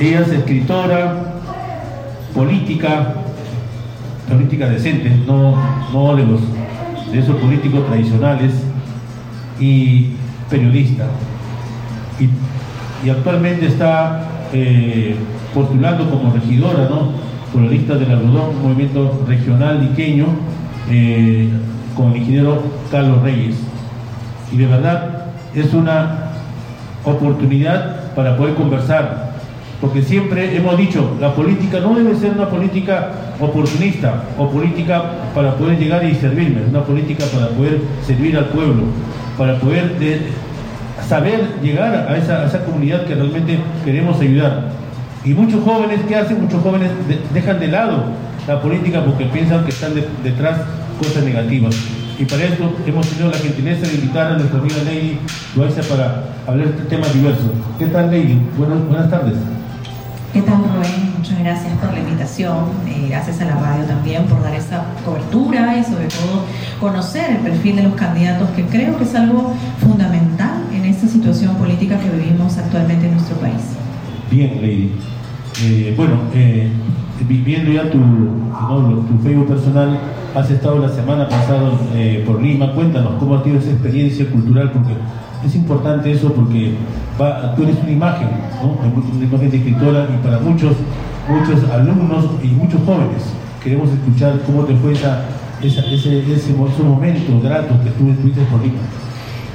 ella es escritora, política, política decente, no, no de, los, de esos políticos tradicionales, y periodista. Y, actualmente está eh, postulando como regidora, ¿no? por la lista del algodón, movimiento regional liqueño, eh, con el ingeniero Carlos Reyes. Y de verdad es una oportunidad para poder conversar, porque siempre hemos dicho, la política no debe ser una política oportunista o política para poder llegar y servirme, una política para poder servir al pueblo, para poder saber llegar a esa, comunidad que realmente queremos ayudar. Y muchos jóvenes, ¿qué hacen? Muchos jóvenes dejan de lado la política porque piensan que están detrás cosas negativas. Y para esto hemos tenido la gentileza de invitar a nuestra amiga Lady Loaiza para hablar de temas diversos. ¿Qué tal, Lady? Buenas tardes. ¿Qué tal, Rubén? Muchas gracias por la invitación. Eh, gracias a la radio también por dar esta cobertura y sobre todo conocer el perfil de los candidatos, que creo que es algo fundamental en esta situación política que vivimos actualmente en nuestro país. Bien, Lady. Eh, bueno, eh, ya tu, tu Facebook personal, has estado la semana pasada eh, por Lima, cuéntanos cómo ha sido esa experiencia cultural, porque es importante eso porque tú eres una imagen, una imagen de escritora y para muchos, muchos alumnos y muchos jóvenes queremos escuchar cómo te fue esa, ese, ese, momento grato que tú estuviste por Lima.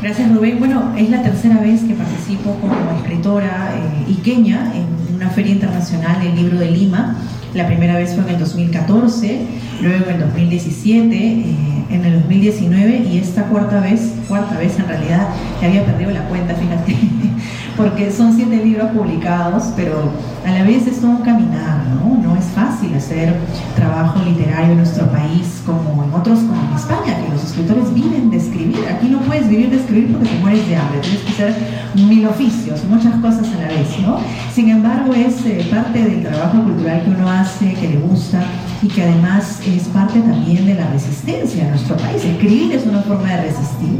Gracias Rubén. Bueno, es la tercera vez que participo como escritora eh, iqueña en una feria internacional del libro de Lima. La primera vez fue en el 2014, luego en el 2017, eh, en el 2019 y esta cuarta vez, cuarta vez en realidad, ya había perdido la cuenta, fíjate, porque son siete libros publicados, pero a la vez es todo un caminar, ¿no? No es fácil hacer trabajo literario en nuestro país como en otros, como en España, que los escritores viven de escribir. Aquí no puedes vivir de escribir porque te mueres de hambre, tienes que hacer mil oficios, muchas cosas ¿no? Sin embargo, es eh, parte del trabajo cultural que uno hace, que le gusta y que además es parte también de la resistencia en nuestro país. Escribir es una forma de resistir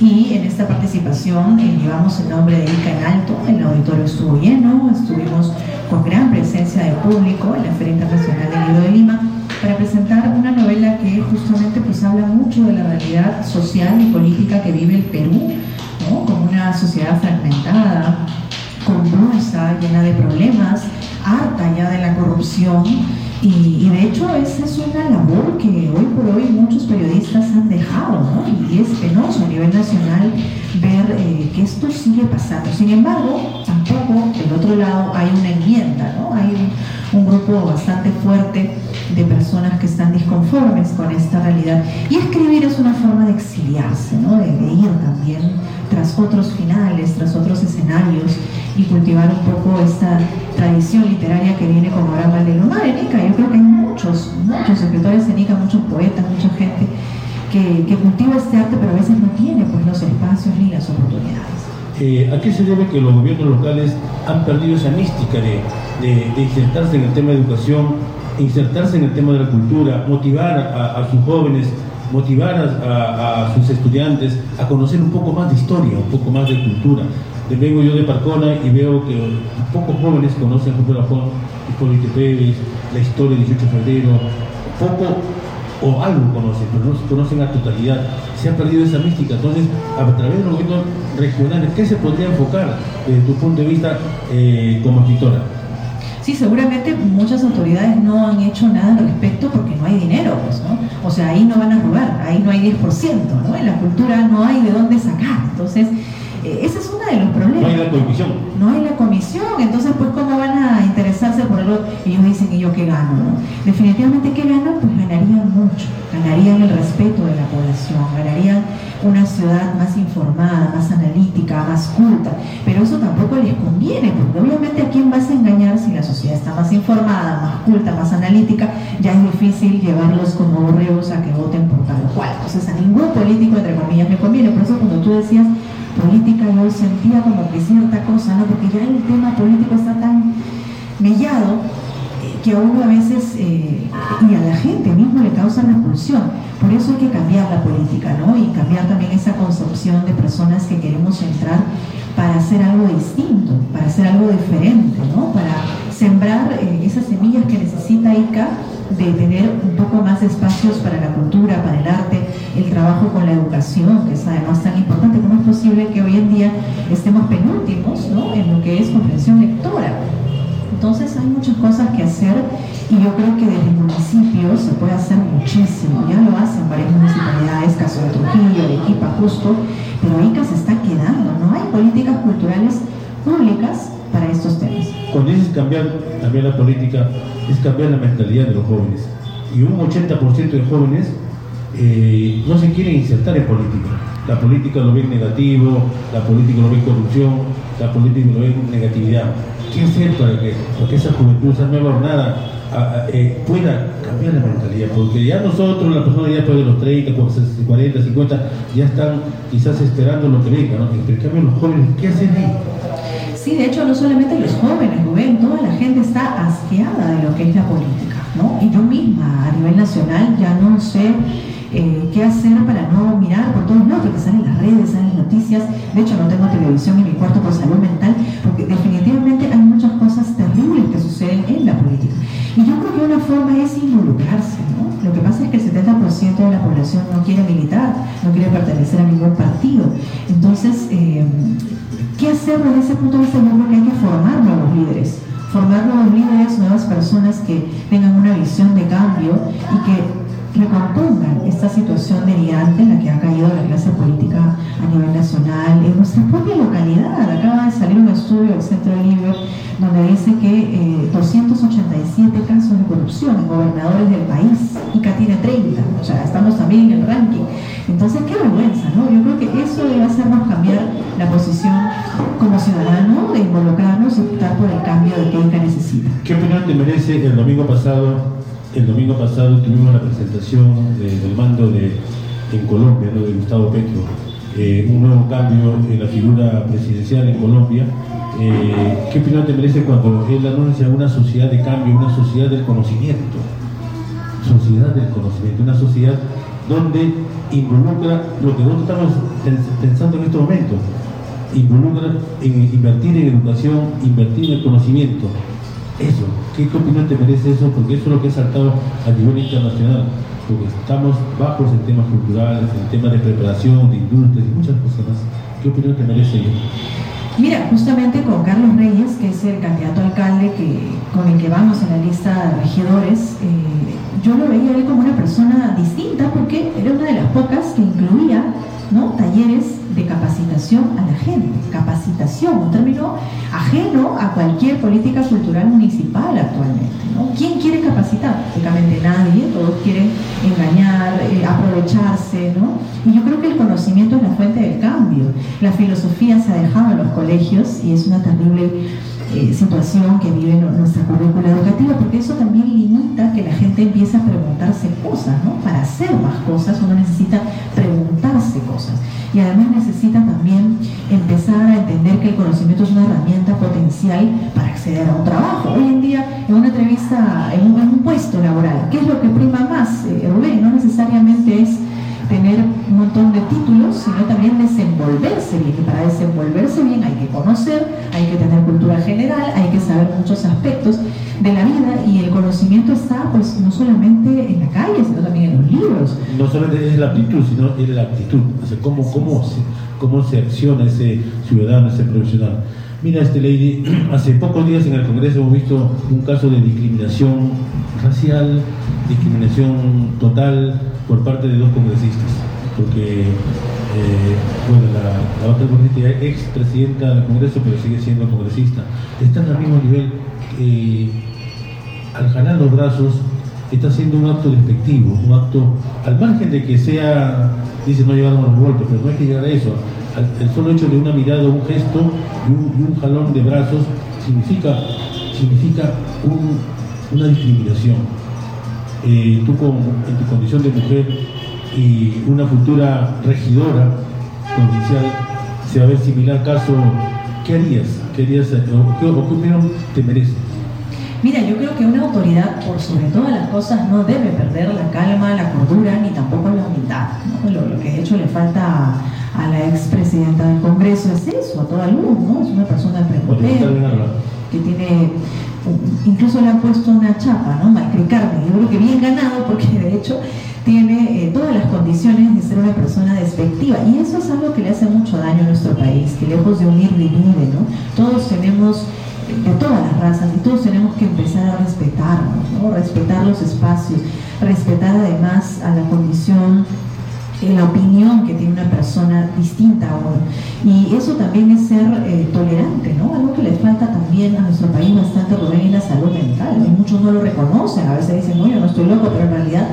y en esta participación eh, llevamos el nombre de Ica en alto, el auditorio estuvo lleno, estuvimos con gran presencia de público en la Feria Internacional del Libro de Lima para presentar una novela que justamente pues habla mucho de la realidad social y política que vive el Perú, como una sociedad fragmentada, convulsa, llena de problemas, harta ya de la corrupción y, de hecho esa es una labor que hoy por hoy muchos periodistas han dejado, ¿no? Y es penoso a nivel nacional ver eh, que esto sigue pasando. Sin embargo, tampoco del otro lado hay una enmienda, ¿no? Hay un, grupo bastante fuerte de personas que están disconformes con esta realidad. Y escribir es una forma de exiliarse, ¿no? De, ir también tras otros finales, tras otros escenarios y cultivar un poco esta tradición literaria que viene como Abraham Valdelomar en Ica. Yo creo que hay muchos, muchos escritores en Ica, muchos poetas, mucha gente que, cultiva este arte, pero a veces no tiene pues, los espacios ni las oportunidades. Eh, ¿A qué se debe que los gobiernos locales han perdido esa mística de, de, insertarse en el tema de educación, insertarse en el tema de la cultura, motivar a, sus jóvenes, motivar a, sus estudiantes a conocer un poco más de historia, un poco más de cultura? Vengo yo de Parcona y veo que pocos jóvenes conocen Julio Lafón, Hipólito Pérez, la historia del 18 de febrero, poco o algo conocen, pero no conocen a totalidad. Se ha perdido esa mística. Entonces, a través de los gobiernos regionales, ¿qué se podría enfocar desde tu punto de vista eh, como escritora? Sí, seguramente muchas autoridades no han hecho nada al respecto porque no hay dinero, pues, ¿no? O sea, ahí no van a robar, ahí no hay 10%, ¿no? En la cultura no hay de dónde sacar. Entonces, eh, ese es uno de los problemas. No hay la comisión. No hay la comisión, entonces pues cómo van a interesarse por algo, ellos dicen, ¿y yo qué gano? ¿no? Definitivamente, ¿qué ganan? Pues ganarían mucho, ganarían el respeto de la población, ganarían una ciudad más informada, más analítica, más culta, pero eso tampoco les conviene, porque obviamente a quién vas a engañar si la sociedad está más informada, más culta, más analítica, ya es difícil llevarlos como borreos a que voten por tal o cual. Entonces a ningún político, entre comillas, me conviene. Por eso cuando tú decías política yo sentía como que cierta cosa, ¿no? Porque ya el tema político está tan mellado eh, que a uno a veces eh, y a la gente mismo le causa repulsión. Por eso hay que cambiar la política, ¿no? Y cambiar también esa concepción de personas que queremos entrar para hacer algo distinto, para hacer algo diferente, ¿no? Para sembrar eh, esas semillas que necesita ICA de tener un poco más espacios para la cultura, para el arte, el trabajo con la educación, que es además tan importante. ¿Cómo es posible que hoy en día estemos penúltimos ¿no? en lo que es comprensión lectora? Entonces hay muchas cosas que hacer y yo creo que desde el municipio se puede hacer muchísimo. Ya lo hacen varias municipalidades, caso de Trujillo, de Equipa, justo, pero ICA se está quedando. No hay políticas culturales públicas para estos temas. Cuando dices cambiar, cambiar la política, es cambiar la mentalidad de los jóvenes. Y un 80% de jóvenes eh, no se quieren insertar en política. La política lo ven negativo, la política lo ven corrupción, la política lo ven negatividad. ¿Qué hacer para que, esa juventud, esa nueva jornada, eh, pueda cambiar la mentalidad? Porque ya nosotros, la persona ya después de los 30, 40, 50, ya están quizás esperando lo que venga, ¿no? En cambio los jóvenes, ¿qué hacen ahí? Sí, de hecho, no solamente los jóvenes, Rubén, toda la gente está asqueada de lo que es la política, ¿no? Y yo misma, a nivel nacional, ya no sé eh, qué hacer para no mirar por todos lados, porque salen las redes, salen noticias. De hecho, no tengo televisión en mi cuarto por salud mental, porque definitivamente hay muchas cosas terribles que suceden en la política. Y yo creo que una forma es involucrarse, ¿no? Lo que pasa es que el 70% de la población no quiere militar, no quiere pertenecer a ningún partido. Entonces, eh, ¿Qué hacer desde ese punto de vista? Yo creo que hay que formar nuevos líderes, formar nuevos líderes, nuevas personas que tengan una visión de cambio y que recompongan esta situación delirante en la que ha caído la clase política a nivel nacional, en nuestra propia localidad. Acaba de salir un estudio del Centro Libre donde dice que 287 eh, casos de corrupción en gobernadores del país, ICA tiene 30, o sea, estamos también en el ranking. Entonces, qué vergüenza, ¿no? Yo creo que eso debe hacernos cambiar la posición como ciudadano, de involucrarnos y optar por el cambio de que necesita. ¿Qué opinión te merece el domingo pasado? El domingo pasado tuvimos la presentación del mando de, en Colombia, ¿no? de Gustavo Petro, eh, un nuevo cambio en la figura presidencial en Colombia eh, ¿qué opinión te merece cuando él anuncia una sociedad de cambio, una sociedad del conocimiento? Sociedad del conocimiento, una sociedad donde involucra lo que nosotros estamos pensando en este momento, involucra en invertir en educación, invertir en el conocimiento. Eso, ¿qué, opinión te merece eso? Porque eso es lo que ha saltado a nivel internacional, porque estamos bajos en temas culturales, en temas de preparación, de industrias y muchas cosas más. ¿Qué opinión te merece eso? Mira, justamente con Carlos Reyes, que es el candidato alcalde con el que vamos en la lista de regidores, eh, yo lo veía él como una persona distinta porque era una de las pocas capacitación a la gente. Capacitación, un término ajeno a cualquier política cultural municipal actualmente. ¿no? ¿Quién quiere capacitar? Prácticamente nadie, todos quieren engañar, eh, aprovecharse. ¿no? Y yo creo que el conocimiento es la fuente del cambio. La filosofía se ha dejado en los colegios y es una terrible eh, situación que vive nuestra currícula educativa, porque eso también limita que la gente empiece a preguntarse cosas, ¿no? Para hacer más cosas uno necesita preguntarse cosas y además necesita también empezar a entender que el conocimiento es una herramienta potencial para acceder a un trabajo. Hoy en día, en una entrevista, en un, puesto laboral, ¿qué es lo que prima más, eh, Rubén? No necesariamente es tener un montón de títulos, sino también desenvolverse bien. Y para desenvolverse bien hay que conocer, hay que tener cultura general, hay que saber muchos aspectos de la vida y el conocimiento está pues no solamente en la calle, sino también en los libros. No solamente es la aptitud, sino es la actitud, o sea, cómo, cómo, se, cómo se acciona ese ciudadano, ese profesional. Mira, este lady, hace pocos días en el Congreso hemos visto un caso de discriminación racial, discriminación total por parte de dos congresistas, porque eh, bueno, la, otra congresista es ex presidenta del Congreso, pero sigue siendo congresista, están al mismo nivel. Eh, al jalar los brazos, está haciendo un acto despectivo, un acto, al margen de que sea, dice no llegaron los golpes, pero no hay que llegar a eso. El solo hecho de una mirada, un gesto y un, jalón de brazos significa, significa una discriminación. Eh, tú con, en tu condición de mujer y una futura regidora provincial, se va a ver similar caso, ¿qué harías? ¿Qué harías o qué opinión te merece? Mira, yo creo que una autoridad, por sobre todas las cosas, no debe perder la calma, la cordura, ni tampoco la humildad. Lo, que de hecho le falta a, la expresidenta del Congreso es eso, a toda luz, ¿no? Es una persona prepotente, que tiene incluso le han puesto una chapa, ¿no? Malcricarme, yo creo que bien ganado porque de hecho tiene eh, todas las condiciones de ser una persona despectiva y eso es algo que le hace mucho daño a nuestro país, que lejos de unir divide, ¿no? Todos tenemos de todas las razas y todos tenemos que empezar a respetarnos, ¿no? respetar los espacios, respetar además a la condición eh, la opinión que tiene una persona distinta a uno. Y eso también es ser eh, tolerante, ¿no? Algo que le falta también a nuestro país bastante, Rubén, es la salud mental. muchos no lo reconocen, a veces dicen, no, yo no estoy loco, pero en realidad,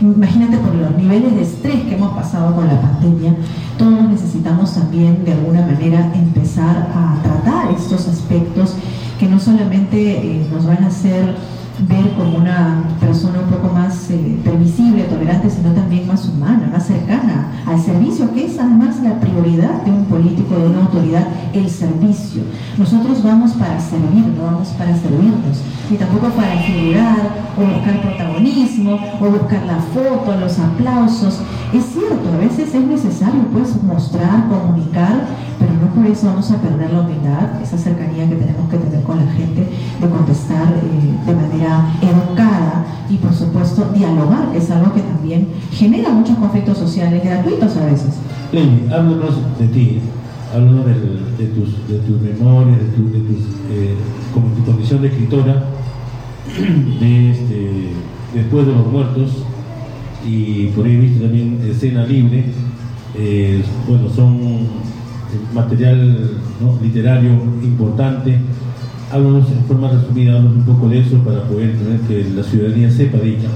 imagínate por los niveles de estrés que hemos pasado con la pandemia, todos necesitamos también de alguna manera empezar a tratar estos aspectos que no solamente eh, nos van a hacer ver como una persona un poco más eh, permisible, tolerante, sino también más humana, más cercana al servicio, que es además la prioridad de un político, de una autoridad, el servicio. Nosotros vamos para servir, no vamos para servirnos, ni tampoco para figurar o buscar protagonismo o buscar la foto, los aplausos. Es cierto, a veces es necesario pues mostrar, comunicar, pero no por eso vamos a perder la humildad, esa cercanía que tenemos que tener gente, de contestar eh, de manera educada y por supuesto dialogar, que es algo que también genera muchos conflictos sociales gratuitos a veces. Ley, háblanos de ti, háblanos de, tus, de tus memorias, de, tu, de tus, eh, como tu condición de escritora, de este, después de los muertos, y por ahí viste también escena libre, eh, bueno, son material literario importante. Háblanos en forma resumida, háblanos un poco de eso para poder tener que la ciudadanía sepa de ella.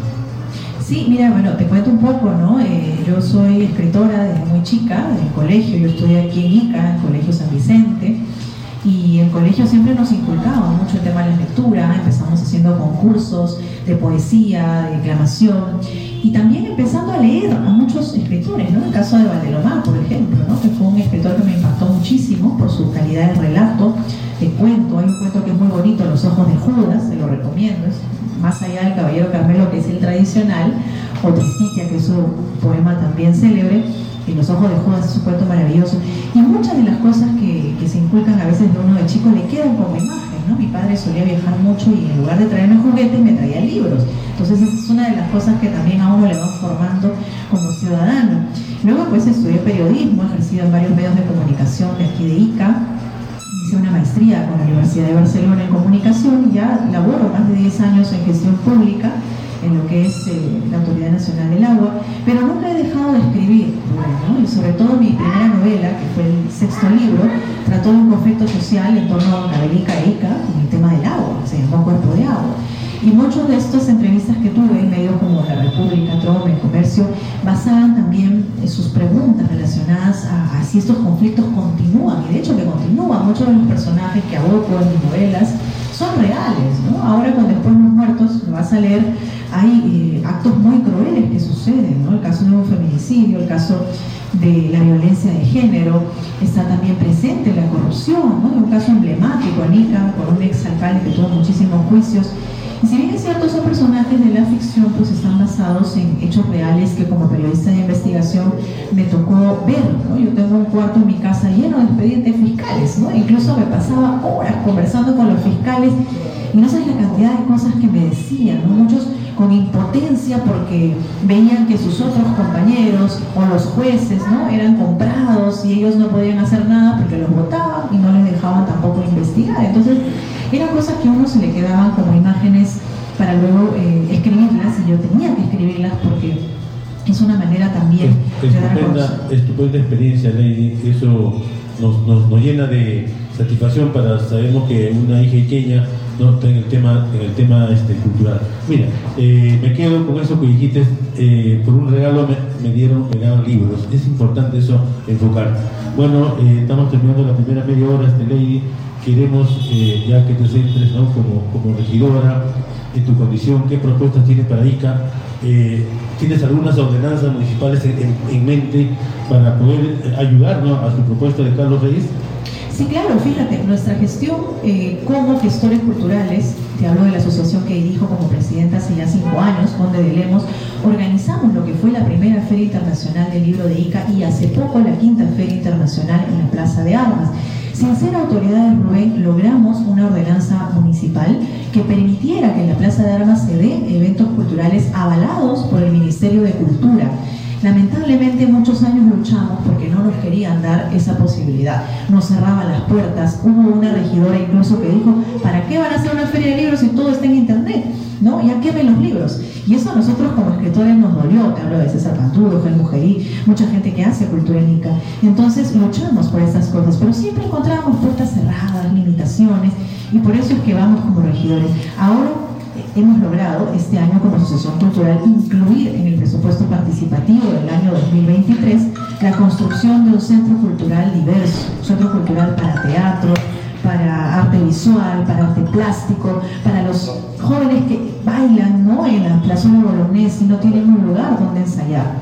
Sí, mira, bueno, te cuento un poco, ¿no? Eh, yo soy escritora desde muy chica, del colegio, yo estudié aquí en Ica, el Colegio San Vicente, y el colegio siempre nos inculcaba mucho el tema de la lectura, empezamos haciendo concursos de poesía, de declamación, y también empezando a leer a muchos escritores, ¿no? El caso de Valdelomar, por ejemplo, ¿no? que fue un escritor que me impactó muchísimo por su calidad de relato, de cuento. Hay un cuento que es muy bonito, Los ojos de Judas, se lo recomiendo, es más allá del Caballero Carmelo, que es el tradicional, o Tristitia, que es un poema también célebre, y Los ojos de Judas es un cuento maravilloso. Y muchas de las cosas que, que se inculcan a veces de uno de chico le quedan como imagen. ¿no? Mi padre solía viajar mucho y en lugar de traerme juguetes me traía libros. Entonces esa es una de las cosas que también a uno le van formando como ciudadano. Luego pues estudié periodismo, ejercido en varios medios de comunicación de aquí de ICA, hice una maestría con la Universidad de Barcelona en comunicación y ya laboro más de 10 años en gestión pública en lo que es eh, la Autoridad Nacional del Agua, pero nunca he dejado de escribir, y sobre todo mi primera novela, que fue el sexto libro, trató de un conflicto social en torno a Cabelica e Ica con el tema del agua, se llamó Cuerpo de Agua. Y muchas de estas entrevistas que tuve en medios como La República, Trome, Comercio, basaban también en sus preguntas relacionadas a, si estos conflictos continúan, y de hecho que continúan. Muchos de los personajes que aboco en mis novelas son reales, ¿no? Ahora con Después los Muertos, lo vas a leer, hay eh, actos muy crueles que suceden, ¿no? El caso de un feminicidio, el caso de la violencia de género, está también presente la corrupción, ¿no? Un caso emblemático, Anica, por un ex alcalde que tuvo muchísimos juicios si bien es cierto, esos personajes de la ficción pues están basados en hechos reales que como periodista de investigación me tocó ver. Yo tengo un cuarto en mi casa lleno de expedientes fiscales, ¿no? incluso me pasaba horas conversando con los fiscales y no sabes la cantidad de cosas que me decían, muchos con impotencia porque veían que sus otros compañeros o los jueces ¿no? eran comprados y ellos no podían hacer nada porque los votaban y no les dejaban tampoco investigar. Entonces, eran cosas que a uno se le quedaban como imágenes para luego eh, escribirlas y yo tenía que escribirlas porque es una manera también de dar Estupenda experiencia, Lady. Eso nos, nos, llena de satisfacción para sabemos que una hija pequeña no está en el tema, en el tema este, cultural. Mira, eh, me quedo con eso que dijiste, eh, por un regalo me, dieron, me libros. Es importante eso enfocar. Bueno, estamos terminando la primera media hora, este Lady queremos eh, ya que te centres como, como regidora en tu condición, qué propuestas tienes para ICA, eh, tienes algunas ordenanzas municipales en, mente para poder ayudar a su propuesta de Carlos Reyes. Sí, claro, fíjate, nuestra gestión eh, como gestores culturales, te hablo de la asociación que dirijo como presidenta hace ya cinco años, Conde de Lemos, organizamos lo que fue la primera Feria Internacional del Libro de Ica y hace poco la quinta Feria Internacional en la Plaza de Armas. Sin ser autoridades, Rubén, logramos una ordenanza municipal que permitiera que en la Plaza de Armas se dé eventos culturales avalados por el Ministerio de Cultura. Lamentablemente muchos años luchamos porque no querían dar esa posibilidad. Nos cerraban las puertas. Hubo una regidora incluso que dijo, ¿para qué van a hacer una feria de libros si todo está en internet? ¿No? Ya quemen los libros. Y eso a nosotros como escritores nos dolió. Te hablo de César Panturo, Gel Mujerí, mucha gente que hace cultura en Entonces luchamos por estas cosas, pero siempre encontramos puertas cerradas, limitaciones, y por eso es que vamos como regidores. Ahora hemos logrado este año como Asociación Cultural incluir en el presupuesto participativo del año 2023 la construcción de un centro cultural diverso, un centro cultural para teatro, para arte visual, para arte plástico, para los jóvenes que bailan ¿no? en la plaza de Bolognesi y no tienen un lugar donde ensayar.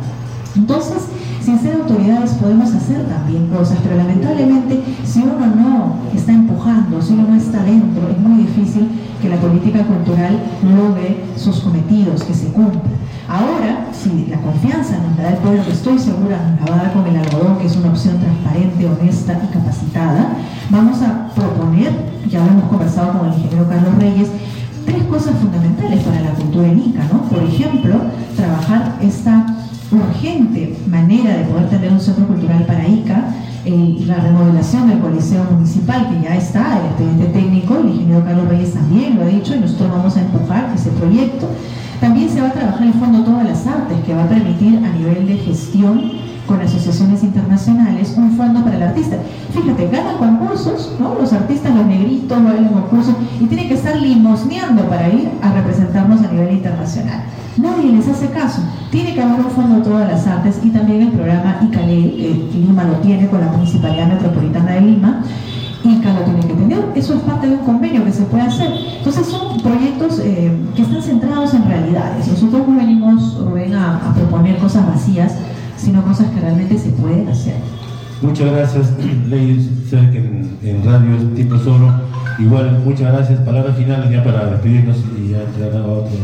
Entonces, sin ser autoridades podemos hacer también cosas, pero lamentablemente si uno no está empujando, si uno no está dentro, es muy difícil que la política cultural logre sus cometidos, que se cumpla. Ahora, si la confianza nos da el pueblo, que estoy segura nos la va a dar con el algodón, que es una opción transparente, honesta y capacitada, vamos a proponer, ya lo hemos conversado con el ingeniero Carlos Reyes, tres cosas fundamentales para la cultura en Ica, ¿no? Por ejemplo, urgente manera de poder tener un centro cultural para ICA, la remodelación del Coliseo Municipal, que ya está, el expediente técnico, el ingeniero Carlos Reyes también lo ha dicho, y nosotros vamos a empujar ese proyecto. También se va a trabajar el Fondo Todas las Artes, que va a permitir a nivel de gestión con asociaciones internacionales un fondo para el artista. Fíjate, ganan concursos, ¿no? Los artistas, los negritos, bailan concursos y tienen que estar limosneando para ir a representarnos a nivel internacional. Nadie les hace caso. De las artes y también el programa ICALE, Lima lo tiene con la Municipalidad Metropolitana de Lima. ICA lo tiene que tener. Eso es parte de un convenio que se puede hacer. Entonces son proyectos eh, que están centrados en realidades. Nosotros no venimos, Rubén, a, proponer cosas vacías, sino cosas que realmente se pueden hacer. Muchas gracias, Ley. Sé que en, radio es tipo solo. Igual, muchas gracias. Palabra final ya para despedirnos y ya entrar a otro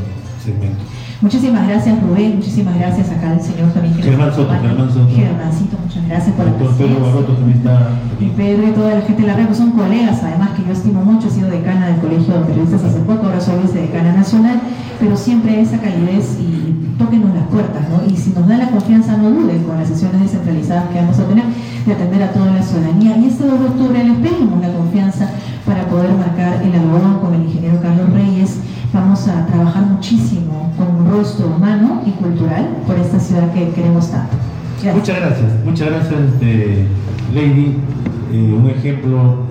segmento. Muchísimas gracias Rubén, muchísimas gracias acá al señor también. Germán Soto, Germán Soto. Germancito, muchas gracias por Doctor la Pedro Barroto también está aquí. Y Pedro y toda la gente de la red, son colegas además que yo estimo mucho, he sido decana del Colegio de Periodistas hace poco, ahora soy vicedecana nacional, pero siempre esa calidez y tóquenos las puertas, ¿no? Y si nos dan la confianza, no duden con las sesiones descentralizadas que vamos a tener de atender a toda la ciudadanía. Y este 2 de octubre les pedimos la confianza para poder marcar el algodón con el ingeniero Carlos Reyes vamos a trabajar muchísimo con un rostro humano y cultural por esta ciudad que queremos tanto. Muchas gracias, muchas gracias, este, Lady. Eh, un ejemplo